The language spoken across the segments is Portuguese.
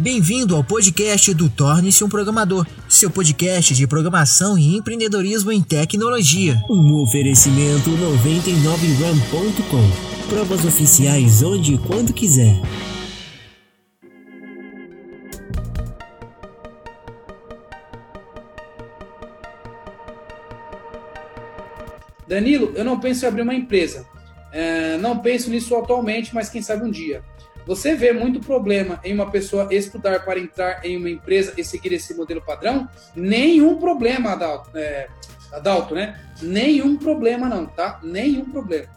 Bem-vindo ao podcast do Torne-se um Programador, seu podcast de programação e empreendedorismo em tecnologia. Um oferecimento 99ram.com. Provas oficiais onde e quando quiser. Danilo, eu não penso em abrir uma empresa. É, não penso nisso atualmente, mas quem sabe um dia. Você vê muito problema em uma pessoa estudar para entrar em uma empresa e seguir esse modelo padrão? Nenhum problema, Adalto, é, Adalto, né? Nenhum problema não, tá? Nenhum problema.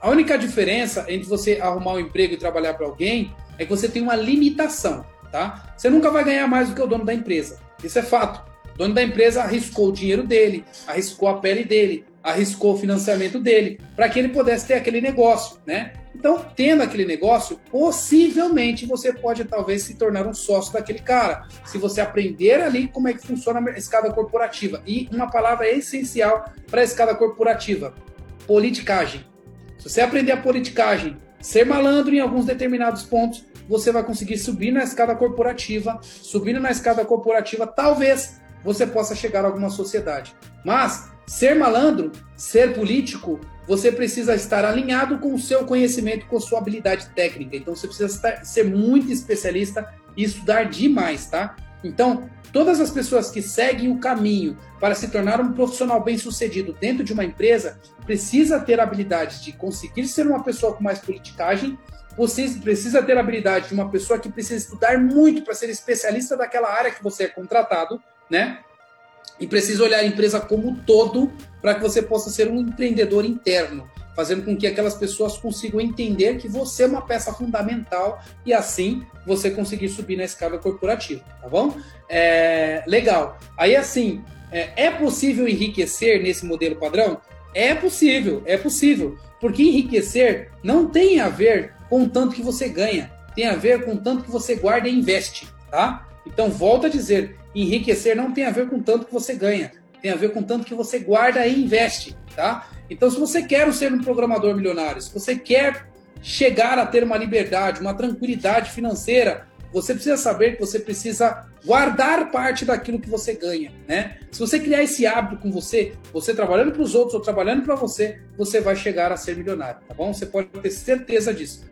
A única diferença entre você arrumar um emprego e trabalhar para alguém é que você tem uma limitação, tá? Você nunca vai ganhar mais do que o dono da empresa. Isso é fato. Dono da empresa arriscou o dinheiro dele, arriscou a pele dele, arriscou o financiamento dele para que ele pudesse ter aquele negócio, né? Então, tendo aquele negócio, possivelmente você pode talvez se tornar um sócio daquele cara, se você aprender ali como é que funciona a escada corporativa. E uma palavra essencial para a escada corporativa: politicagem. Se você aprender a politicagem, ser malandro em alguns determinados pontos, você vai conseguir subir na escada corporativa. Subindo na escada corporativa, talvez você possa chegar a alguma sociedade. Mas Ser malandro, ser político, você precisa estar alinhado com o seu conhecimento, com a sua habilidade técnica. Então você precisa estar, ser muito especialista e estudar demais, tá? Então, todas as pessoas que seguem o caminho para se tornar um profissional bem-sucedido dentro de uma empresa, precisa ter habilidade de conseguir ser uma pessoa com mais politicagem, você precisa ter habilidade de uma pessoa que precisa estudar muito para ser especialista daquela área que você é contratado, né? e precisa olhar a empresa como um todo para que você possa ser um empreendedor interno, fazendo com que aquelas pessoas consigam entender que você é uma peça fundamental e assim você conseguir subir na escada corporativa, tá bom? É, legal. Aí assim, é, é possível enriquecer nesse modelo padrão? É possível, é possível, porque enriquecer não tem a ver com o tanto que você ganha, tem a ver com o tanto que você guarda e investe, tá? Então, volto a dizer, enriquecer não tem a ver com tanto que você ganha, tem a ver com tanto que você guarda e investe, tá? Então, se você quer ser um programador milionário, se você quer chegar a ter uma liberdade, uma tranquilidade financeira, você precisa saber que você precisa guardar parte daquilo que você ganha, né? Se você criar esse hábito com você, você trabalhando para os outros ou trabalhando para você, você vai chegar a ser milionário, tá bom? Você pode ter certeza disso.